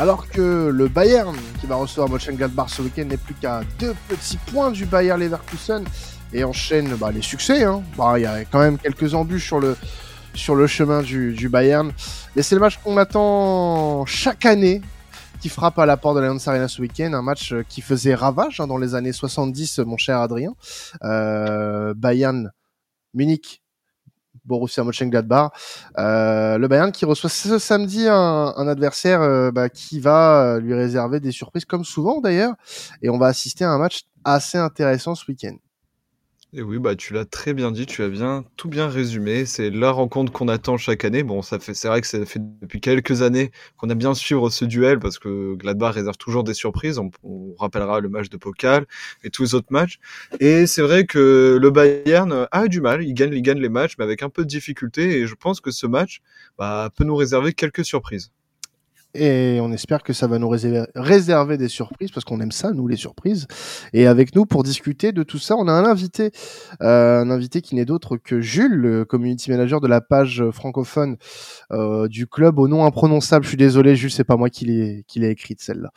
Alors que le Bayern, qui va recevoir Mönchengladbach ce week-end, n'est plus qu'à deux petits points du Bayern Leverkusen et enchaîne bah, les succès. Hein. Bah, il y a quand même quelques embûches sur le, sur le chemin du, du Bayern. Mais c'est le match qu'on attend chaque année qui frappe à la porte de l'Allianz Arena ce week-end, un match qui faisait ravage hein, dans les années 70, mon cher Adrien. Euh, Bayern, Munich, Borussia Mönchengladbach. Euh, le Bayern qui reçoit ce samedi un, adversaire euh, bah, qui va lui réserver des surprises, comme souvent d'ailleurs. Et on va assister à un match assez intéressant ce week-end. Et oui, bah, tu l'as très bien dit, tu as bien tout bien résumé. C'est la rencontre qu'on attend chaque année. Bon, ça fait, c'est vrai que ça fait depuis quelques années qu'on a bien suivre ce duel parce que Gladbach réserve toujours des surprises. On, rappellera le match de Pokal et tous les autres matchs. Et c'est vrai que le Bayern a du mal. Il gagne, il gagne les matchs, mais avec un peu de difficulté. Et je pense que ce match bah, peut nous réserver quelques surprises. Et on espère que ça va nous réserver, réserver des surprises, parce qu'on aime ça, nous, les surprises. Et avec nous, pour discuter de tout ça, on a un invité, euh, un invité qui n'est d'autre que Jules, le community manager de la page francophone euh, du club au nom imprononçable. Je suis désolé, Jules, c'est pas moi qui l'ai qui l'ai écrite celle-là.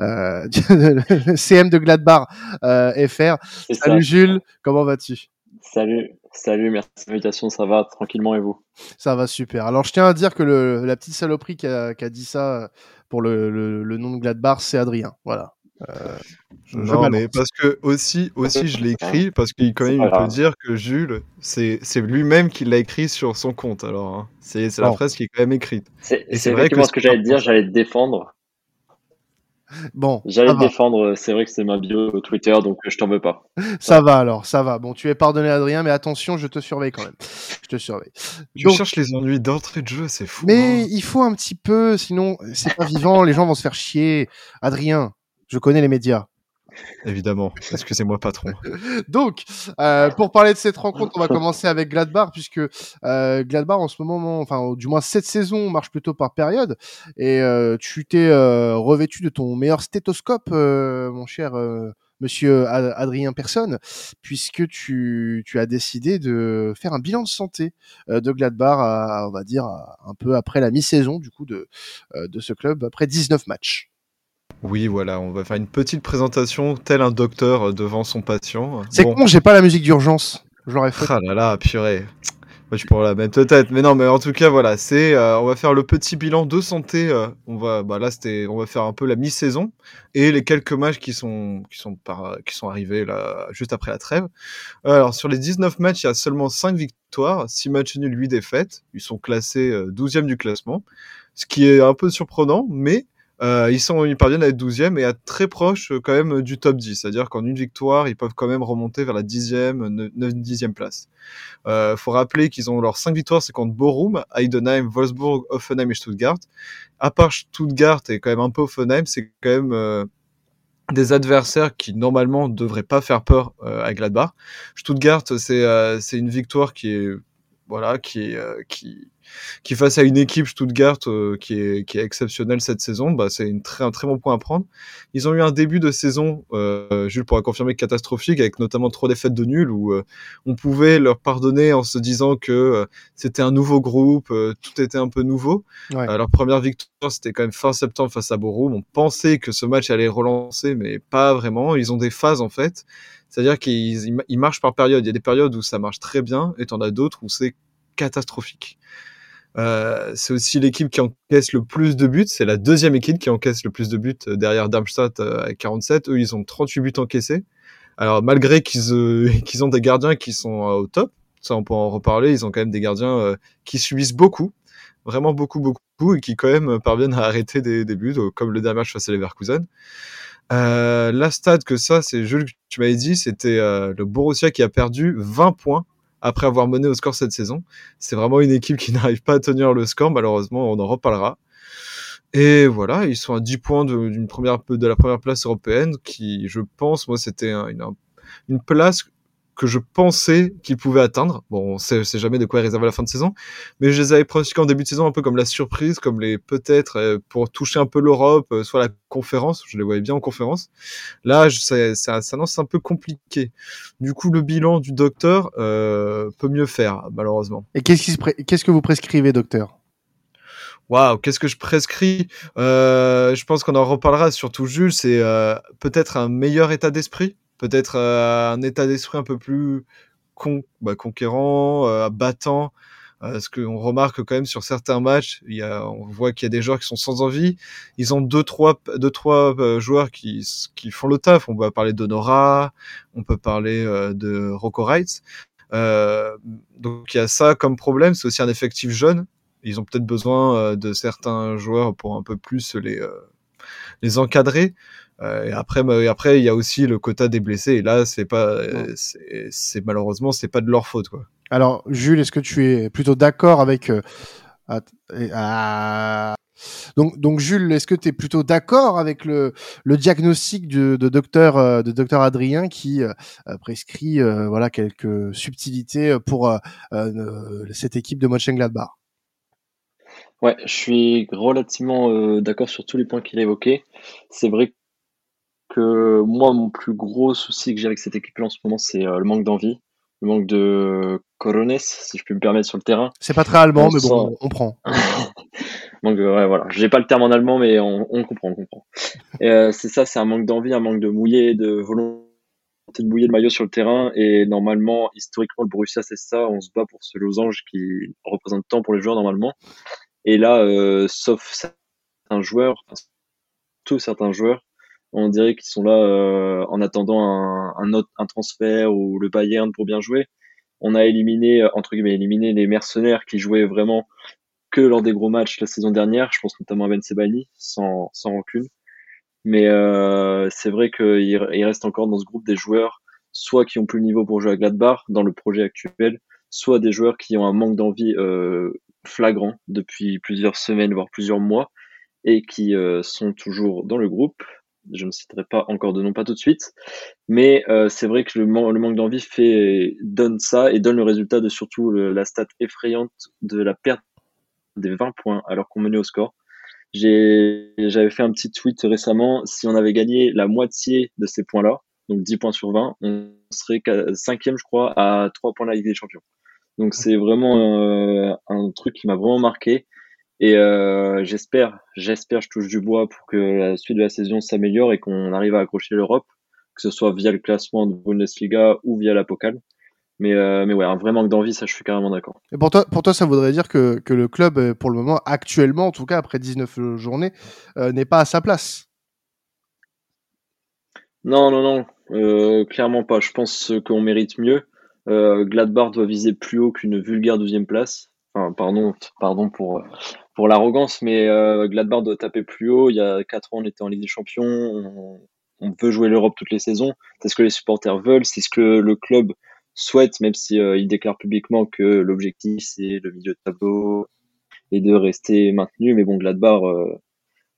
Euh, CM de Gladbach euh, FR. Salut. Jules, comment vas-tu? Salut, salut, merci de l'invitation, ça va tranquillement et vous? Ça va super. Alors je tiens à dire que le, la petite saloperie qui a, qui a, dit ça pour le, le, le nom de Gladbach, c'est Adrien. Voilà. Euh, je, non, je mais parce que aussi, aussi je l'ai écrit parce qu'il quand même il peut dire que Jules, c'est lui-même qui l'a écrit sur son compte. Alors, hein. c'est la phrase qui est quand même écrite. C'est vrai que ce que j'allais dire, j'allais défendre. Bon. J'allais défendre, c'est vrai que c'est ma bio Twitter, donc je t'en veux pas. Ça va alors, ça va. Bon, tu es pardonné, Adrien, mais attention, je te surveille quand même. Je te surveille. Tu donc... cherches les ennuis d'entrée de jeu, c'est fou. Mais hein. il faut un petit peu, sinon, c'est pas vivant, les gens vont se faire chier. Adrien, je connais les médias. Évidemment, excusez-moi patron. Donc, euh, pour parler de cette rencontre, on va commencer avec Gladbach, puisque euh, Gladbach en ce moment, enfin du moins cette saison, marche plutôt par période. Et euh, tu t'es euh, revêtu de ton meilleur stéthoscope, mon cher monsieur Adrien Personne, puisque tu, as décidé de faire un bilan de santé de Gladbach, on va dire un peu après la mi-saison du coup de ce club, après 19 matchs. Oui, voilà, on va faire une petite présentation, tel un docteur devant son patient. C'est bon. con, j'ai pas la musique d'urgence. Je l'aurais fait. Ah là là, purée. Moi, je pourrais la mettre peut-être, mais non, mais en tout cas, voilà, c'est, euh, on va faire le petit bilan de santé. Euh, on va, bah là, c'était, on va faire un peu la mi-saison et les quelques matchs qui sont, qui sont par, qui sont arrivés là, juste après la trêve. Alors, sur les 19 matchs, il y a seulement 5 victoires, 6 matchs nuls, 8 défaites. Ils sont classés euh, 12e du classement, ce qui est un peu surprenant, mais euh, ils, sont, ils parviennent à être 12e et à très proche euh, quand même du top 10. C'est-à-dire qu'en une victoire, ils peuvent quand même remonter vers la 10e, 9, 10e place. Il euh, faut rappeler qu'ils ont leurs 5 victoires, c'est contre Borum, Heidenheim, Wolfsburg, Offenheim et Stuttgart. À part Stuttgart et quand même un peu Offenheim, c'est quand même euh, des adversaires qui normalement devraient pas faire peur euh, à Gladbach. Stuttgart, c'est euh, une victoire qui est voilà, qui est qui qui face à une équipe Stuttgart euh, qui, est, qui est exceptionnelle cette saison, bah, c'est un très bon point à prendre. Ils ont eu un début de saison, euh, Jules pourra confirmer, catastrophique, avec notamment trois défaites de nul, où euh, on pouvait leur pardonner en se disant que c'était un nouveau groupe, tout était un peu nouveau. Ouais. leur première victoire, c'était quand même fin septembre face à Borum. On pensait que ce match allait relancer, mais pas vraiment. Ils ont des phases en fait. C'est-à-dire qu'ils ils marchent par période. Il y a des périodes où ça marche très bien, et en as d'autres où c'est catastrophique. Euh, c'est aussi l'équipe qui encaisse le plus de buts. C'est la deuxième équipe qui encaisse le plus de buts euh, derrière Darmstadt euh, avec 47. Eux, ils ont 38 buts encaissés. Alors, malgré qu'ils euh, ont des gardiens qui sont au top, ça on peut en reparler, ils ont quand même des gardiens qui subissent beaucoup, vraiment beaucoup, beaucoup, et qui quand même parviennent à arrêter des, des buts, comme le dernier match face à Leverkusen. La stade que ça, c'est Jules, tu m'avais dit, c'était le Borussia qui a perdu 20 points après avoir mené au score cette saison. C'est vraiment une équipe qui n'arrive pas à tenir le score, malheureusement, on en reparlera. Et voilà, ils sont à 10 points de, d'une première, de la première place européenne, qui, je pense, moi, c'était un, une, une place que je pensais qu'ils pouvaient atteindre. Bon, on sait, sait, jamais de quoi ils réserver la fin de saison, mais je les avais pronostiqués en début de saison un peu comme la surprise, comme les peut-être euh, pour toucher un peu l'Europe, euh, soit la conférence. Je les voyais bien en conférence. Là, ça, ça annonce un peu compliqué. Du coup, le bilan du docteur euh, peut mieux faire, malheureusement. Et qu'est-ce, qu qu'est-ce que vous prescrivez, docteur? Waouh, qu'est-ce que je prescris? Euh, Je pense qu'on en reparlera, surtout Jules, c'est euh, peut-être un meilleur état d'esprit, peut-être euh, un état d'esprit un peu plus con, bah, conquérant, battant. ce qu'on remarque quand même sur certains matchs, on voit qu'il y a des joueurs qui sont sans envie. Ils ont deux trois, deux trois joueurs qui, qui font le taf. On va parler d'Honora, on peut parler de Rocco Wright. donc il y a ça comme problème. C'est aussi un effectif jeune ils ont peut-être besoin euh, de certains joueurs pour un peu plus les, euh, les encadrer. Euh, et après, bah, après, il y a aussi le quota des blessés. Et là, c'est pas, c'est malheureusement, c'est pas de leur faute, quoi. Alors, Jules, est-ce que tu es plutôt d'accord avec donc, donc Jules, est-ce que tu es plutôt d'accord avec le, le diagnostic de, de docteur de docteur Adrien qui prescrit voilà quelques subtilités pour cette équipe de Mönchengladbach? Ouais, je suis relativement euh, d'accord sur tous les points qu'il a évoqués. C'est vrai que moi, mon plus gros souci que j'ai avec cette équipe-là en ce moment, c'est euh, le manque d'envie, le manque de corones, si je puis me permettre, sur le terrain. C'est pas très allemand, mais bon, on prend. Donc ouais, voilà, j'ai pas le terme en allemand, mais on, comprend, on comprend. Euh, c'est ça, c'est un manque d'envie, un manque de mouiller, de volonté de mouiller le maillot sur le terrain. Et normalement, historiquement, le Borussia, c'est ça. On se bat pour ce losange qui représente tant pour les joueurs normalement. Et là, euh, sauf certains joueurs, tous certains joueurs, on dirait qu'ils sont là euh, en attendant un, un, autre, un transfert ou le Bayern pour bien jouer. On a éliminé, entre guillemets, éliminé les mercenaires qui jouaient vraiment que lors des gros matchs la saison dernière. Je pense notamment à Ben Sebani, sans, sans rancune. Mais euh, c'est vrai qu'il il reste encore dans ce groupe des joueurs, soit qui ont plus le niveau pour jouer à Gladbach dans le projet actuel, soit des joueurs qui ont un manque d'envie euh, flagrant depuis plusieurs semaines, voire plusieurs mois, et qui euh, sont toujours dans le groupe. Je ne citerai pas encore de nom, pas tout de suite, mais euh, c'est vrai que le, le manque d'envie fait donne ça et donne le résultat de surtout la stat effrayante de la perte des 20 points alors qu'on menait au score. J'avais fait un petit tweet récemment, si on avait gagné la moitié de ces points-là, donc 10 points sur 20, on serait cinquième, je crois, à 3 points de la Ligue des Champions. Donc c'est vraiment euh, un truc qui m'a vraiment marqué. Et euh, j'espère, j'espère, je touche du bois pour que la suite de la saison s'améliore et qu'on arrive à accrocher l'Europe, que ce soit via le classement de Bundesliga ou via la Pokal. Mais, euh, mais ouais, un vrai manque d'envie, ça je suis carrément d'accord. Et pour toi, pour toi, ça voudrait dire que, que le club, pour le moment, actuellement, en tout cas après 19 journées, n'est pas à sa place? Non, non, non, clairement pas. Je pense qu'on mérite mieux. Euh, Gladbach doit viser plus haut qu'une vulgaire deuxième place. Pardon, pardon pour, l'arrogance, mais euh, Gladbach doit taper plus haut. Il y a 4 ans, on était en Ligue des Champions. On, veut jouer l'Europe toutes les saisons. C'est ce que les supporters veulent. C'est ce que le club souhaite, même si euh, déclare publiquement que l'objectif c'est le milieu de tableau et de rester maintenu. Mais bon, Gladbach euh,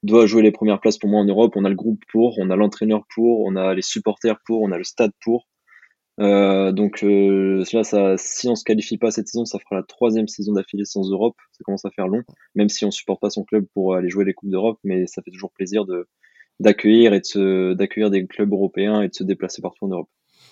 doit jouer les premières places pour moi en Europe. On a le groupe pour, on a l'entraîneur pour, on a les supporters pour, on a le stade pour. Euh, donc euh, là, ça, si on se qualifie pas cette saison, ça fera la troisième saison d'affilée sans Europe. Ça commence à faire long, même si on supporte pas son club pour aller jouer les coupes d'Europe, mais ça fait toujours plaisir d'accueillir et de d'accueillir des clubs européens et de se déplacer partout en Europe.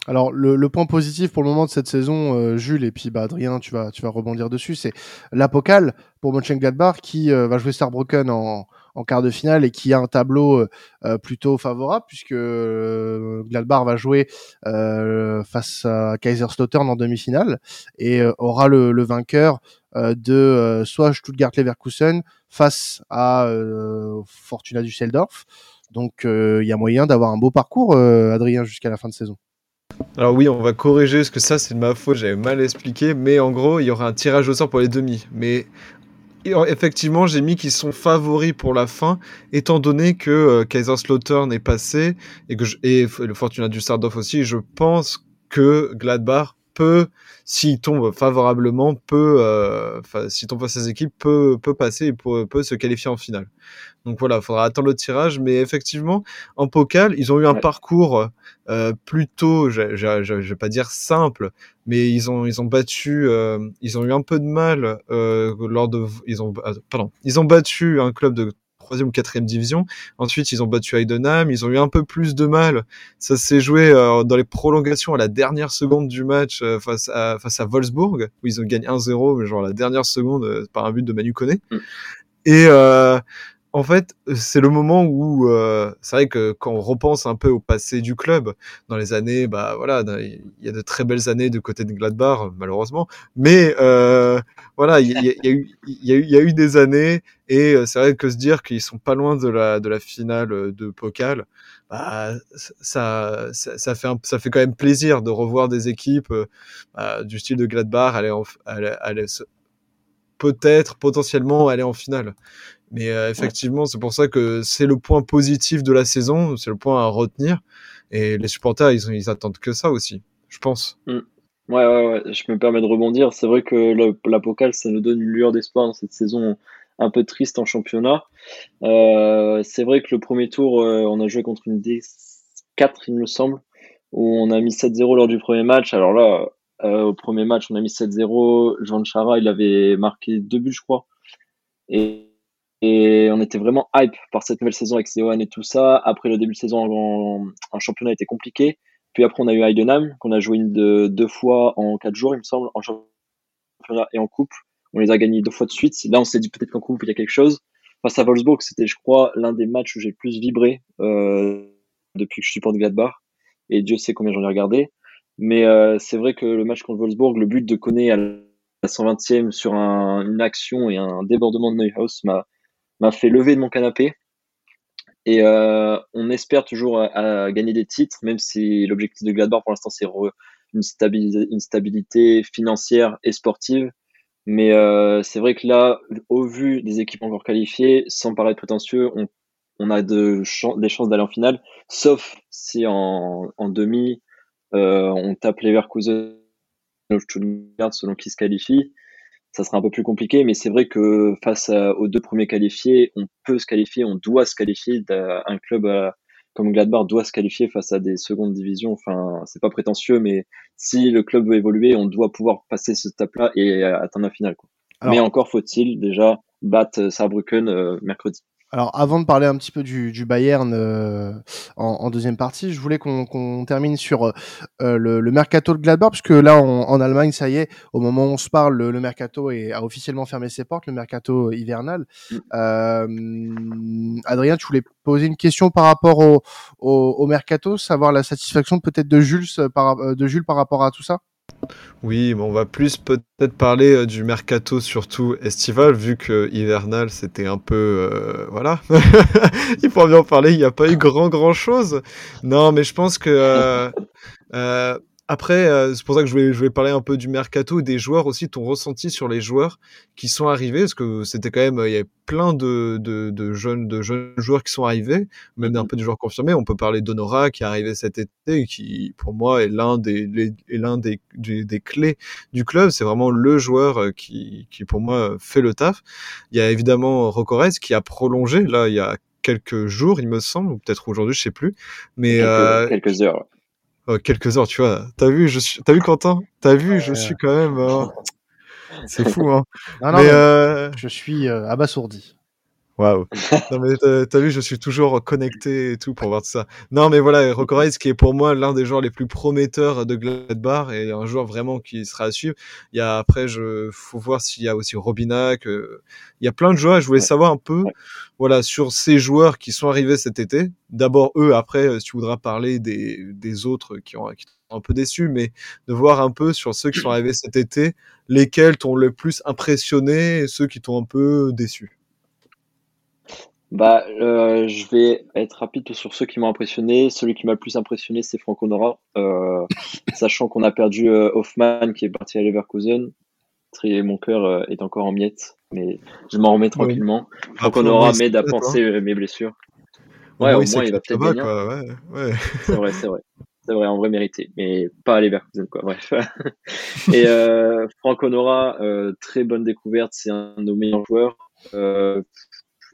Alors le, point positif pour le moment de cette saison, euh, Jules et puis bah, Adrien, tu vas rebondir dessus, c'est l'Apocal pour Mönchengladbach qui va jouer Starbroken en, en quart de finale et qui a un tableau euh, euh, plutôt favorable puisque euh, Gladbach va jouer face à Kaiserslautern en demi-finale et aura le, vainqueur de soit Stuttgart-Leverkusen face à Fortuna Düsseldorf. Donc il y a moyen d'avoir un beau parcours, Adrien, jusqu'à la fin de saison. Alors oui, on va corriger, parce que ça c'est de ma faute, j'avais mal expliqué, mais en gros, il y aura un tirage au sort pour les demi. Mais effectivement, j'ai mis qu'ils sont favoris pour la fin, étant donné que euh, Kaiserslautern est passé et que et le Fortuna du Sardov aussi. Je pense que Gladbach peut, s'il tombe favorablement, peut, euh, s'il tombe face à ses équipes, peut, peut passer et peut, peut se qualifier en finale. Donc voilà, il faudra attendre le tirage. Mais effectivement, en Pokal, ils ont eu un parcours euh, plutôt, je, je, vais pas dire simple, mais ils ont ils ont battu, euh, ils ont eu un peu de mal euh, lors de, ils ont, pardon, ils ont battu un club de troisième ou quatrième division. Ensuite, ils ont battu Heidenheim. Ils ont eu un peu plus de mal. Ça s'est joué euh, dans les prolongations à la dernière seconde du match euh, face à face à Wolfsburg où ils ont gagné 1-0, mais genre à la dernière seconde euh, par un but de Manu Koné. Mm. Et euh, en fait, c'est le moment où euh, c'est vrai que quand on repense un peu au passé du club, dans les années, bah voilà, il y a de très belles années de côté de Gladbach, malheureusement, mais euh, voilà, il y, a eu, des années, et c'est vrai que se dire qu'ils sont pas loin de la de la finale de Pokal, bah, ça, ça, fait quand même plaisir de revoir des équipes bah, du style de Gladbach aller peut-être potentiellement aller en finale. Mais euh, effectivement, c'est pour ça que c'est le point positif de la saison, c'est le point à retenir. Et les supporters, ils, ils attendent que ça aussi, je pense. Mm. Ouais, ouais, ouais, je me permets de rebondir. C'est vrai que le, la Pocal, ça nous donne une lueur d'espoir dans cette saison un peu triste en championnat. Euh, c'est vrai que le premier tour, euh, on a joué contre une D4, il me semble, où on a mis 7-0 lors du premier match. Alors là, euh, au premier match, on a mis 7-0. Jean Chara, il avait marqué deux buts, je crois. Et et on était vraiment hype par cette nouvelle saison avec Seoane et tout ça. Après, le début de saison en, en, championnat était compliqué. Puis après, on a eu Heidenheim, qu'on a joué une de, deux fois en quatre jours, il me semble, en championnat et en coupe. On les a gagnés deux fois de suite. Là, on s'est dit peut-être qu'en coupe, il y a quelque chose. Face à Wolfsburg, c'était, je crois, l'un des matchs où j'ai le plus vibré euh, depuis que je suis de Gladbach. Et Dieu sait combien j'en ai regardé. Mais euh, c'est vrai que le match contre Wolfsburg, le but de Koné à la 120e sur un, une action et un débordement de Neuhaus m'a m'a fait lever de mon canapé. Et euh, on espère toujours à, gagner des titres, même si l'objectif de Gladbach pour l'instant c'est une, stabilité, financière et sportive. Mais euh, c'est vrai que là, au vu des équipes encore qualifiées, sans paraître prétentieux, on, a de des chances d'aller en finale, sauf si en, demi, euh, on tape Leverkusen selon qui se qualifie ça sera un peu plus compliqué, mais c'est vrai que face aux deux premiers qualifiés, on peut se qualifier, on doit se qualifier. Un club euh, comme Gladbach doit se qualifier face à des secondes divisions. Enfin, c'est pas prétentieux, mais si le club veut évoluer, on doit pouvoir passer ce step-là et atteindre la finale. Quoi. mais encore faut-il déjà battre Saarbrücken euh, mercredi. Alors, avant de parler un petit peu du, du Bayern euh, en, en, deuxième partie, je voulais qu'on termine sur euh, le, le, mercato de Gladbach, puisque là, en, en, Allemagne, ça y est, au moment où on se parle, le, le mercato est, a officiellement fermé ses portes, le mercato hivernal. Euh, Adrien, tu voulais poser une question par rapport au, au, au mercato, savoir la satisfaction peut-être de Jules par, de Jules par rapport à tout ça? Oui, on va plus peut-être parler euh, du mercato surtout estival, vu que hivernal c'était un peu euh, voilà. il faut bien en parler. Il n'y a pas eu grand grand chose. Non, mais je pense que euh après, euh, c'est pour ça que je voulais, je voulais parler un peu du mercato et des joueurs aussi, ton ressenti sur les joueurs qui sont arrivés, parce que c'était quand même, il y avait plein de, de, de, jeunes, de jeunes joueurs qui sont arrivés, même un peu de joueurs confirmés. On peut parler d'Honora qui est arrivé cet été et qui, pour moi, est l'un des, est l'un des, des, clés du club. C'est vraiment le joueur euh, qui, qui, pour moi, fait le taf. Il y a évidemment Rocorez qui a prolongé, là, il y a quelques jours, il me semble, ou peut-être aujourd'hui, je sais plus. Mais quelques, euh, quelques heures. Oh, quelques heures, tu vois. T'as vu, je suis, t'as vu Quentin? T'as vu, je suis quand même. Euh, c'est fou, hein. Non, non, mais, euh... je suis euh, abasourdi. Waouh. non mais t'as vu, je suis toujours connecté et tout pour voir tout ça. Non mais voilà, Rocorez qui est pour moi l'un des joueurs les plus prometteurs de Gladbach et un joueur vraiment qui sera à suivre. Il y a après, je faut voir s'il y a aussi Robinac. Euh, il y a plein de joueurs. Je voulais savoir un peu, voilà, sur ces joueurs qui sont arrivés cet été. D'abord eux, après, euh, si tu voudras parler des, des autres qui ont qui un peu déçus, mais de voir un peu sur ceux qui sont arrivés cet été, lesquels t'ont le plus impressionné et ceux qui t'ont un peu déçu. Bah, euh, je vais être rapide sur ceux qui m'ont impressionné. Celui qui m'a le plus impressionné, c'est Franco Nora. Euh, sachant qu'on a perdu euh, Hoffman qui est parti à Leverkusen. Mon cœur est encore en miettes, mais je m'en remets tranquillement. Oui. Franco Nora m'aide à hein. penser mes blessures. Ouais, au, moins, il va peut-être. Ouais, ouais. C'est vrai, c'est vrai. C'est vrai, en vrai mérité, mais pas à Leverkusen, quoi. Bref. Et Franco Nora, très bonne découverte. C'est un de nos meilleurs joueurs. Euh,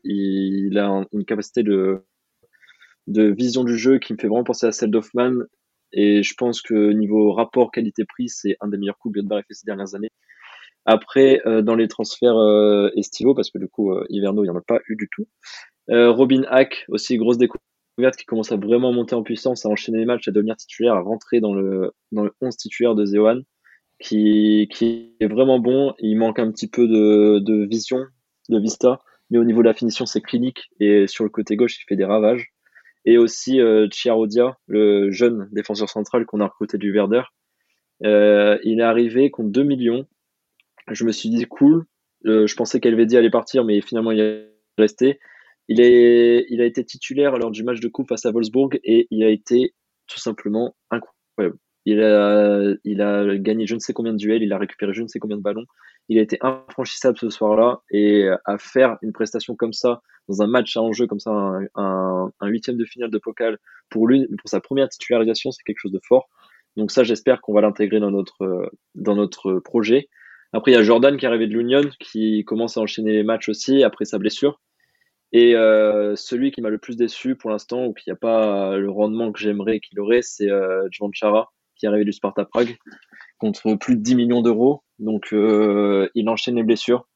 il a une capacité de, de vision du jeu qui me fait vraiment penser à celle d'Hoffman. Et je pense que niveau rapport qualité-prix, c'est un des meilleurs coups que Gladbach a fait ces dernières années. Après, euh, dans les transferts euh, estivaux, parce que du coup, euh, il n'y en a pas eu du tout. Euh, Robin Hack, aussi grosse découverte, qui commence à vraiment monter en puissance, à enchaîner les matchs, à devenir titulaire, à rentrer dans le, dans le 11 titulaire de Zewan, qui, qui est vraiment bon. Il manque un petit peu de, de vision, de vista mais au niveau de la finition, c'est clinique. Et sur le côté gauche, il fait des ravages. Et aussi euh, Chiarodia, le jeune défenseur central qu'on a recruté du Verder. Euh, il est arrivé contre 2 millions. Je me suis dit, cool. Euh, je pensais qu'Elvedi allait partir, mais finalement, il est resté. Il, est, il a été titulaire lors du match de coupe face à Wolfsburg et il a été tout simplement incroyable. Il a, il a gagné je ne sais combien de duels, il a récupéré je ne sais combien de ballons. Il a été infranchissable ce soir-là et à faire une prestation comme ça dans un match à enjeu comme ça, un, huitième de finale de Pokal pour lui, pour sa première titularisation, c'est quelque chose de fort. Donc ça, j'espère qu'on va l'intégrer dans notre dans notre projet. Après, il y a Jordan qui est arrivé de l'Union, qui commence à enchaîner les matchs aussi après sa blessure. Et euh, celui qui m'a le plus déçu pour l'instant, ou qui n'a pas le rendement que j'aimerais qu'il aurait, c'est euh, Chara, qui est arrivé du Sparta Prague, contre plus de 10 millions d'euros. Donc euh, il enchaîne les blessures.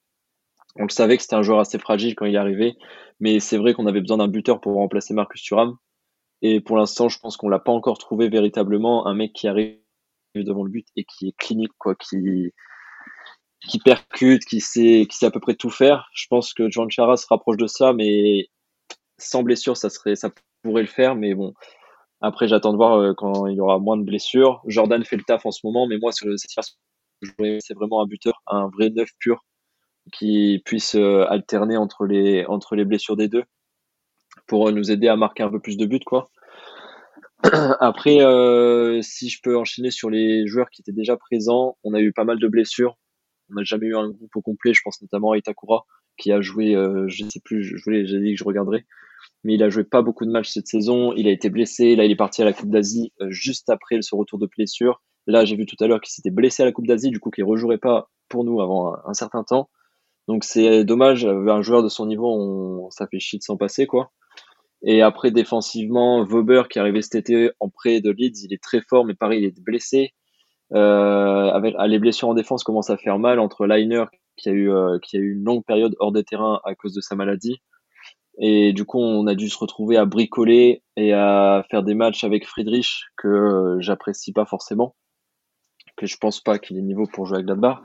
On le savait que c'était un joueur assez fragile quand il est arrivé, mais c'est vrai qu'on avait besoin d'un buteur pour remplacer Marcus Thuram. Et pour l'instant, je pense qu'on l'a pas encore trouvé véritablement un mec qui arrive devant le but et qui est clinique, quoi, qui qui percute, qui sait, qui sait à peu près tout faire. Je pense que John Chara se rapproche de ça, mais sans blessure, ça serait, ça pourrait le faire. Mais bon, après, j'attends de voir euh, quand il y aura moins de blessures. Jordan fait le taf en ce moment, mais moi, c'est vraiment un buteur, un vrai neuf pur qui puisse euh, alterner entre les, entre les blessures des deux pour nous aider à marquer un peu plus de buts, quoi. Après, euh, si je peux enchaîner sur les joueurs qui étaient déjà présents, on a eu pas mal de blessures. On n'a jamais eu un groupe au complet. Je pense notamment à Itakura, qui a joué, euh, je ne sais plus, je voulais, j'ai dit que je regarderais, mais il a joué pas beaucoup de matchs cette saison. Il a été blessé. Là, il est parti à la Coupe d'Asie euh, juste après ce retour de blessure. Là, j'ai vu tout à l'heure qu'il s'était blessé à la Coupe d'Asie, du coup, qu'il rejouerait pas pour nous avant un, certain temps. Donc, c'est dommage. Un joueur de son niveau, on, ça fait chier de s'en passer, quoi. Et après, défensivement, Vauber qui est arrivé cet été en prêt de Leeds, il est très fort, mais pareil, il est blessé. Euh, avec, les blessures en défense commencent à faire mal entre Liner qui a eu euh, qui a eu une longue période hors des terrains à cause de sa maladie et du coup on a dû se retrouver à bricoler et à faire des matchs avec Friedrich que euh, j'apprécie pas forcément que je pense pas qu'il ait niveau pour jouer avec Gladbach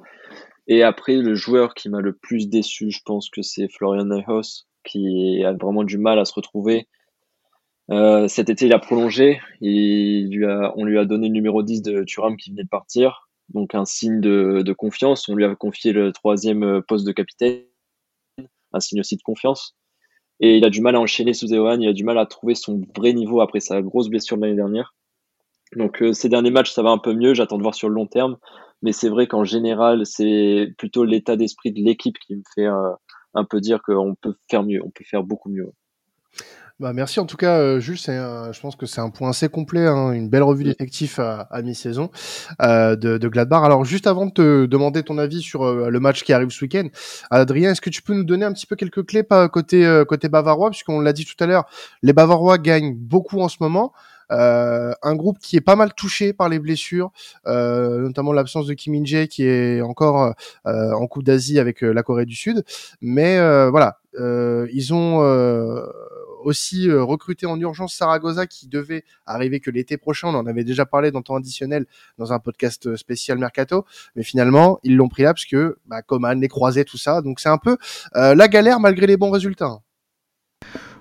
et après le joueur qui m'a le plus déçu je pense que c'est Florian Neuhaus qui a vraiment du mal à se retrouver euh, cet été, il a prolongé. On lui a donné le numéro 10 de Thuram qui venait de partir. Donc un signe de, confiance. On lui a confié le troisième poste de capitaine. Un signe aussi de confiance. Et il a du mal à enchaîner sous Eohan. Il a du mal à trouver son vrai niveau après sa grosse blessure de l'année dernière. Donc euh, ces derniers matchs, ça va un peu mieux. J'attends de voir sur le long terme. Mais c'est vrai qu'en général, c'est plutôt l'état d'esprit de l'équipe qui me fait euh, un peu dire qu'on peut faire mieux. On peut faire beaucoup mieux. Bah, merci en tout cas, euh, Jules. Je pense que c'est un point assez complet, hein, une belle revue d'effectifs à, à mi-saison euh, de, de, Gladbach. Alors, juste avant de te demander ton avis sur euh, le match qui arrive ce week-end, Adrien, est-ce que tu peux nous donner un petit peu quelques clés côté euh, côté bavarois, puisqu'on l'a dit tout à l'heure, les Bavarois gagnent beaucoup en ce moment. Euh, un groupe qui est pas mal touché par les blessures, euh, notamment l'absence de Kim In-jae qui est encore euh, en Coupe d'Asie avec la Corée du Sud. Mais voilà, ils ont aussi recruté en urgence Saragossa qui devait arriver que l'été prochain. On en avait déjà parlé dans temps additionnel dans un podcast spécial Mercato, mais finalement ils l'ont pris là parce que bah, Coman les croisait tout ça. Donc c'est un peu la galère malgré les bons résultats.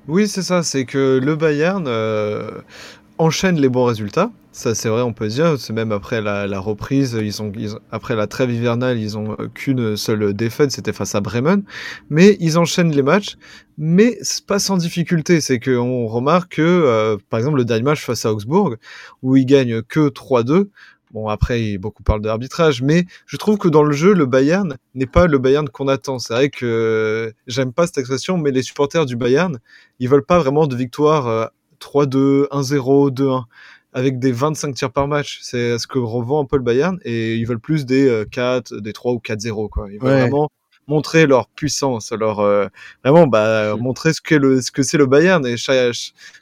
Oui, c'est ça, c'est que le Bayern enchaîne les bons résultats. Ça, c'est vrai, on peut dire. C'est même après la, reprise, ils ont, après la trêve hivernale, ils ont qu'une seule défaite, c'était face à Bremen. Mais ils enchaînent les matchs, mais pas sans difficulté. C'est qu'on remarque que, euh, par exemple, le dernier match face à Augsbourg, où ils gagnent que 3-2. Bon, après, beaucoup parlent d'arbitrage, mais je trouve que dans le jeu, le Bayern n'est pas le Bayern qu'on attend. C'est vrai que j'aime pas cette expression, mais les supporters du Bayern, ils veulent pas vraiment de victoire 3-2, 1-0, 2-1 avec des 25 tirs par match. C'est ce que revend un peu le Bayern et ils veulent plus des 4, euh, des 3 ou 4-0 quoi. Ils veulent vraiment montrer leur puissance, leur euh, vraiment bah montrer ce que le ce que c'est le Bayern et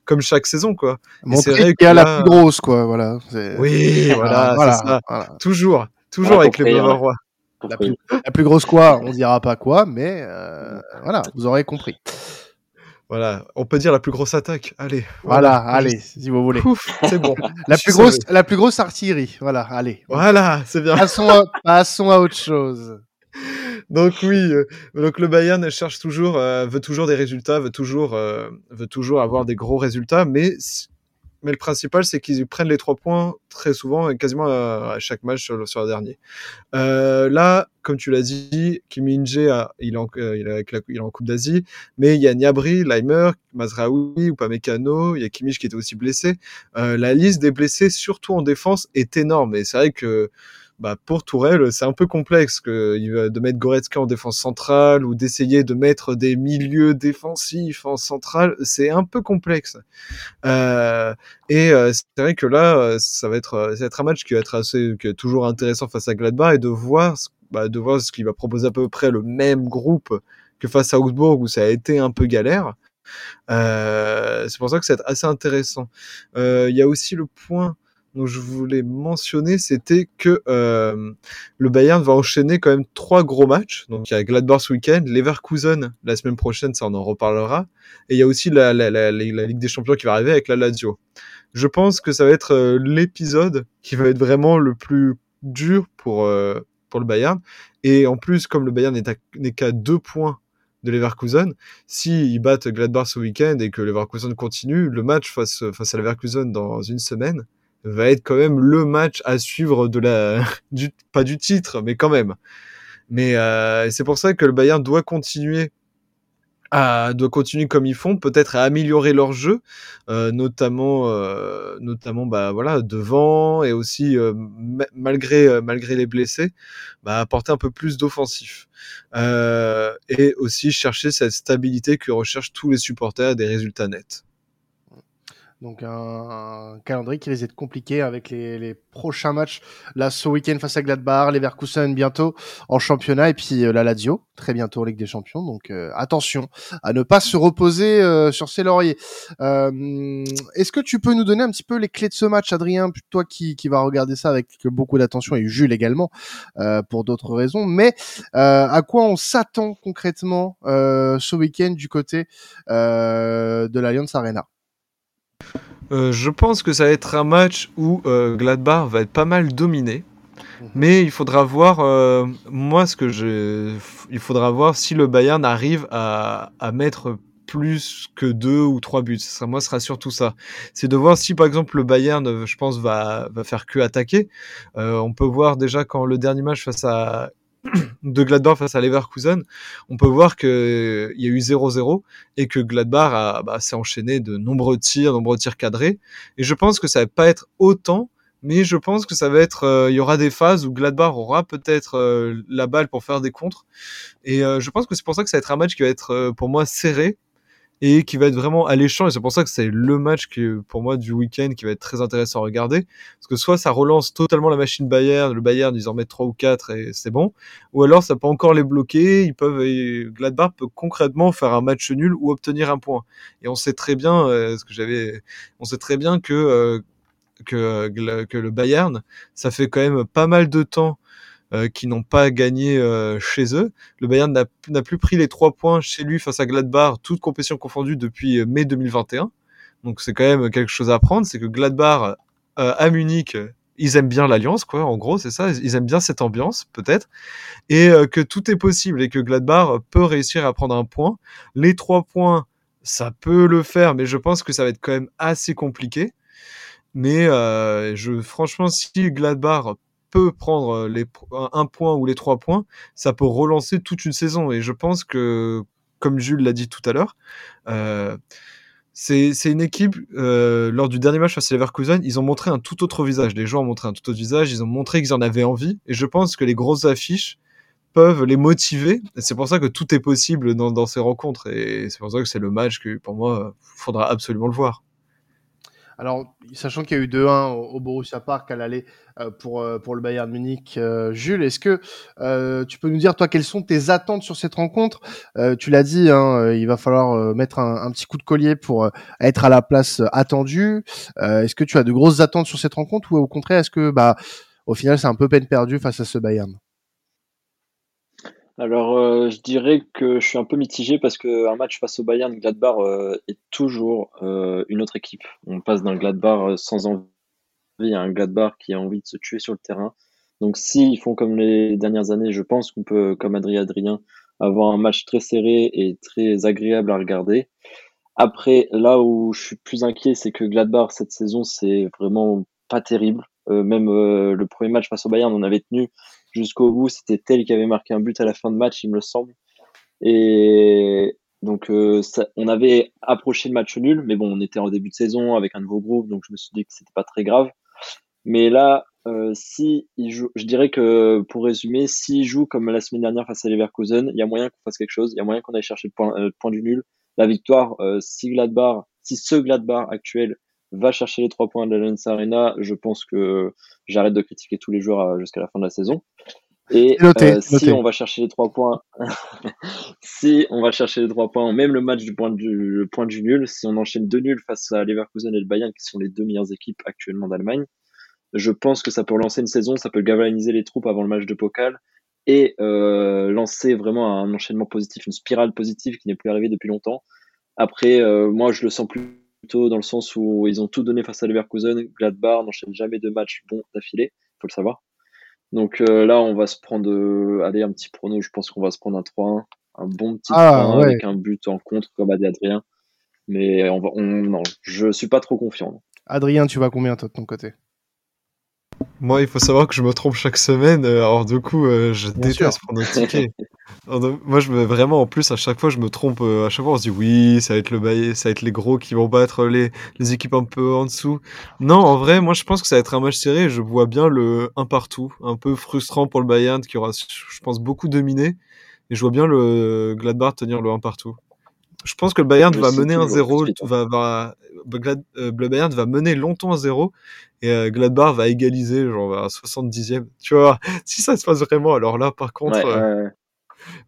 comme chaque saison quoi. Montrer qu'il y a la plus grosse quoi, voilà. Oui, voilà, voilà, ça. Toujours, toujours avec les Bavarois. La plus, la plus, grosse quoi, on dira pas quoi, mais euh, voilà, vous aurez compris. Voilà, on peut dire la plus grosse attaque. Allez. Voilà, allez, si vous voulez. C'est bon. la plus grosse, la plus grosse artillerie. Voilà, allez. Voilà, c'est bien. Passons à, passons à autre chose. donc oui, donc le Bayern cherche toujours, veut toujours des résultats, veut toujours, veut toujours avoir des gros résultats, mais mais le principal, c'est qu'ils prennent les trois points très souvent et quasiment à, chaque match sur, sur le dernier. Euh, là, comme tu l'as dit, Kim Inge, il, est en, euh, il, avec la, il est en Coupe d'Asie, mais il y a Niabri, Leimer, Mazraoui, Upamecano, il y a Kimmich qui était aussi blessé. Euh, la liste des blessés, surtout en défense, est énorme. Et c'est vrai que bah, pour Tourelle, c'est un peu complexe que, de mettre Goretzka en défense centrale ou d'essayer de mettre des milieux défensifs en centrale. C'est un peu complexe. Euh, et euh, c'est vrai que là, euh, ça va être, ça va être un match qui va être assez, qui est toujours intéressant face à Gladbach et de voir, bah, de voir ce qu'il va proposer à peu près le même groupe que face à Augsbourg où ça a été un peu galère. Euh, c'est pour ça que c'est assez intéressant. Il y a aussi le point dont je voulais mentionner, c'était que euh, le Bayern va enchaîner quand même trois gros matchs. Donc il y a Gladbach ce week-end, Leverkusen la semaine prochaine, ça on en reparlera. Et il y a aussi la, Ligue des Champions qui va arriver avec la Lazio. Je pense que ça va être euh, l'épisode qui va être vraiment le plus dur pour, euh, pour le Bayern. Et en plus, comme le Bayern n'est qu'à deux points de Leverkusen. S'ils battent Gladbach ce week-end et que Leverkusen continue, le match face à Leverkusen dans une semaine, va être quand même le match à suivre de la, du, pas du titre, mais quand même. Mais euh, c'est pour ça que le Bayern doit continuer à doit continuer comme ils font, peut-être à améliorer leur jeu, euh, notamment euh, notamment bah voilà devant et aussi malgré malgré les blessés, bah, apporter un peu plus d'offensif et aussi chercher cette stabilité que recherchent tous les supporters des résultats nets. Donc un, calendrier qui risque d'être compliqué avec les, prochains matchs. Là, ce week-end face à Gladbach, Leverkusen bientôt en championnat et puis euh, la Lazio très bientôt en Ligue des Champions. Donc euh, attention à ne pas se reposer euh, sur ses lauriers. Est-ce que tu peux nous donner un petit peu les clés de ce match, Adrien, toi qui, qui va regarder ça avec beaucoup d'attention et Jules également pour d'autres raisons. Mais à quoi on s'attend concrètement ce week-end du côté de l'Alliance Arena? Euh, je pense que ça va être un match où euh, Gladbach va être pas mal dominé. Mhm. Mais il faudra voir, euh, moi, ce que je. Il faudra voir si le Bayern arrive à, à mettre plus que deux ou trois buts. Ça sera, moi, ce sera surtout ça. C'est de voir si, par exemple, le Bayern, je pense, va, va faire que attaquer. on peut voir déjà quand le dernier match face à de Gladbach face à Leverkusen, on peut voir qu'il y a eu 0-0 et que Gladbach bah, s'est enchaîné de nombreux tirs, nombreux tirs cadrés. Et je pense que ça va pas être autant, mais je pense que ça va être, euh, il y aura des phases où Gladbach aura peut-être euh, la balle pour faire des contres. Et euh, je pense que c'est pour ça que ça va être un match qui va être pour moi serré et qui va être vraiment alléchant. Et c'est pour ça que c'est le match que, pour moi, du week-end qui va être très intéressant à regarder. Parce que soit ça relance totalement la machine Bayern, le Bayern, ils en mettent 3 ou 4 et c'est bon. Ou alors ça peut encore les bloquer. Ils peuvent, Gladbach peut concrètement faire un match nul ou obtenir un point. Et on sait très bien, euh, ce que j'avais, on sait très bien que, euh, que, que le Bayern, ça fait quand même pas mal de temps euh, qui n'ont pas gagné euh, chez eux. Le Bayern n'a plus pris les trois points chez lui face à Gladbach, toute compétition confondue depuis euh, mai 2021. Donc c'est quand même quelque chose à prendre, c'est que Gladbach à Munich, ils aiment bien l'alliance, quoi. En gros, c'est ça. Ils aiment bien cette ambiance, peut-être, et que tout est possible et que Gladbach peut réussir à prendre un point. Les trois points, ça peut le faire, mais je pense que ça va être quand même assez compliqué. Mais euh, je, franchement, si Gladbach peut prendre euh, les, un point ou les trois points, ça peut relancer toute une saison. Et je pense que, comme Jules l'a dit tout à l'heure, euh, c'est une équipe, euh, lors du dernier match face à Leverkusen, ils ont montré un tout autre visage. Les joueurs ont montré un tout autre visage, ils ont montré qu'ils en avaient envie. Et je pense que les grosses affiches peuvent les motiver. C'est pour ça que tout est possible dans, dans ces rencontres. Et c'est pour ça que c'est le match que, pour moi, il faudra absolument le voir. Alors, sachant qu'il y a eu 2-1 au, Borussia Park à l'aller euh, pour, euh, pour le Bayern Munich, euh, Jules, est-ce que tu peux nous dire, toi, quelles sont tes attentes sur cette rencontre? Tu l'as dit, hein, il va falloir mettre un, petit coup de collier pour être à la place attendue. est-ce que tu as de grosses attentes sur cette rencontre ou au contraire, est-ce que, bah, au final, c'est un peu peine perdue face à ce Bayern? Alors, euh, je dirais que je suis un peu mitigé parce qu'un match face au Bayern, Gladbach euh, est toujours euh, une autre équipe. On passe d'un Gladbach sans envie à un Gladbach qui a envie de se tuer sur le terrain. Donc s'ils font comme les dernières années, je pense qu'on peut, comme Adrien Adrien, avoir un match très serré et très agréable à regarder. Après, là où je suis plus inquiet, c'est que Gladbach cette saison, c'est vraiment pas terrible. Euh, même euh, le premier match face au Bayern, on avait tenu jusqu'au bout. C'était tel qui avait marqué un but à la fin de match, il me semble. Et donc, euh, on avait approché le match nul, mais bon, on était en début de saison avec un nouveau groupe, donc je me suis dit que c'était pas très grave. Mais là, si il joue, je dirais que pour résumer, s'il joue comme la semaine dernière face à Leverkusen, il y a moyen qu'on fasse quelque chose, il y a moyen qu'on aille chercher le point, le point du nul. La victoire, si Gladbach, si ce Gladbach actuel va chercher les trois points de la Arena, je pense que j'arrête de critiquer tous les joueurs euh, jusqu'à la fin de la saison. Et euh, si on va chercher les trois points, si on va chercher les trois points, même le match du point du, point du nul, si on enchaîne deux nuls face à Leverkusen et le Bayern, qui sont les deux meilleures équipes actuellement d'Allemagne, je pense que ça peut lancer une saison, ça peut galvaniser les troupes avant le match de Pokal et euh, lancer vraiment un enchaînement positif, une spirale positive qui n'est plus arrivée depuis longtemps. Après, moi, je le sens plus dans le sens où ils ont tout donné face à Leverkusen. Gladbach n'enchaîne jamais de matchs bons d'affilée, faut le savoir. Donc euh, là, on va se prendre, euh, allez, un petit prono, je pense qu'on va se prendre un 3-1, un bon petit 3 ah, avec un but en contre, comme a dit Adrien. Mais on va, on, non, je suis pas trop confiant. Adrien, tu vas combien toi de ton côté? Moi, il faut savoir que je me trompe chaque semaine, euh, alors du coup, je déteste pronostiquer. Moi, je me vraiment, en plus, à chaque fois, je me trompe. Euh, à chaque fois, on se dit oui, ça va être le bail, ça va être les gros qui vont battre les, les équipes un peu en dessous. Non, en vrai, moi, je pense que ça va être un match serré. Je vois bien le un partout, un peu frustrant pour le Bayern qui aura, je pense, beaucoup dominé. Et je vois bien le Gladbach tenir le un partout. Je pense que le Bayern va mener un 0 va, va, euh, le Bayern va mener longtemps à 0 et euh, Gladbach va égaliser genre à 70e. Tu vois, si ça se passe vraiment, alors là, par contre.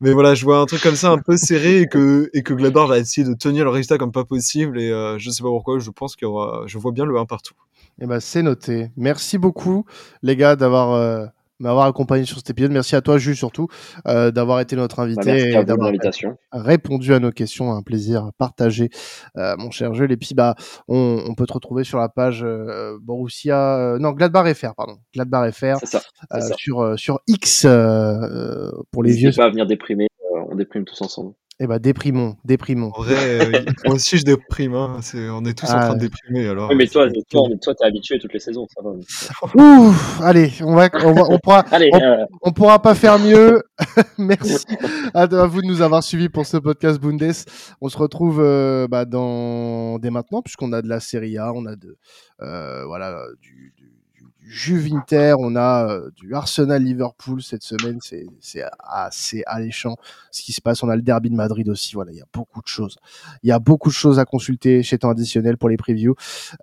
Mais voilà, je vois un truc comme ça un peu serré et que, et que Gladbach va essayer de tenir le résultat comme pas possible. Et euh, je sais pas pourquoi, je pense qu'il y aura, je vois bien le 1 partout. Et eh ben, c'est noté. Merci beaucoup, les gars, d'avoir euh, m'avoir accompagné sur cet épisode. Merci à toi, Jules, surtout, euh, d'avoir été notre invité bah, et d'avoir répondu à nos questions. Un plaisir partagé, euh, mon cher Jules. Et puis, bah, on, on, peut te retrouver sur la page euh, Borussia, non, Gladbach FR, pardon, Gladbach FR, ça, sur sur X pour les vieux. pas à venir déprimer, on déprime tous ensemble. Eh ben, déprimons, déprimons. En vrai, moi aussi je déprime. Hein. on est tous en train de ah. déprimer. Alors, oui, mais toi, toi, toi, t'es habitué toutes les saisons, ça va. Ouh, allez, on va, on, va, on pourra, allez, on, euh... on, pourra pas faire mieux. Merci à, vous de nous avoir suivis pour ce podcast Bundes. On se retrouve euh, bah, dans dès maintenant, puisqu'on a de la Serie A, on a de, voilà, du, Juve Inter, on a euh, du Arsenal Liverpool cette semaine, c'est assez alléchant ce qui se passe. On a le derby de Madrid aussi. Voilà, il y a beaucoup de choses. Il y a beaucoup de choses à consulter chez Temps Additionnel pour les previews.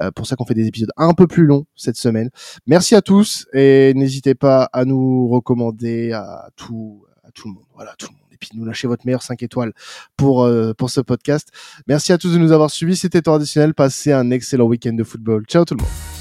Euh, pour ça qu'on fait des épisodes un peu plus longs cette semaine. Merci à tous et n'hésitez pas à nous recommander à tout à tout le monde. Voilà, tout le monde et puis nous lâcher votre meilleur 5 étoiles pour, euh, pour ce podcast. Merci à tous de nous avoir suivis. C'était temps additionnel. Passez un excellent week-end de football. Ciao tout le monde.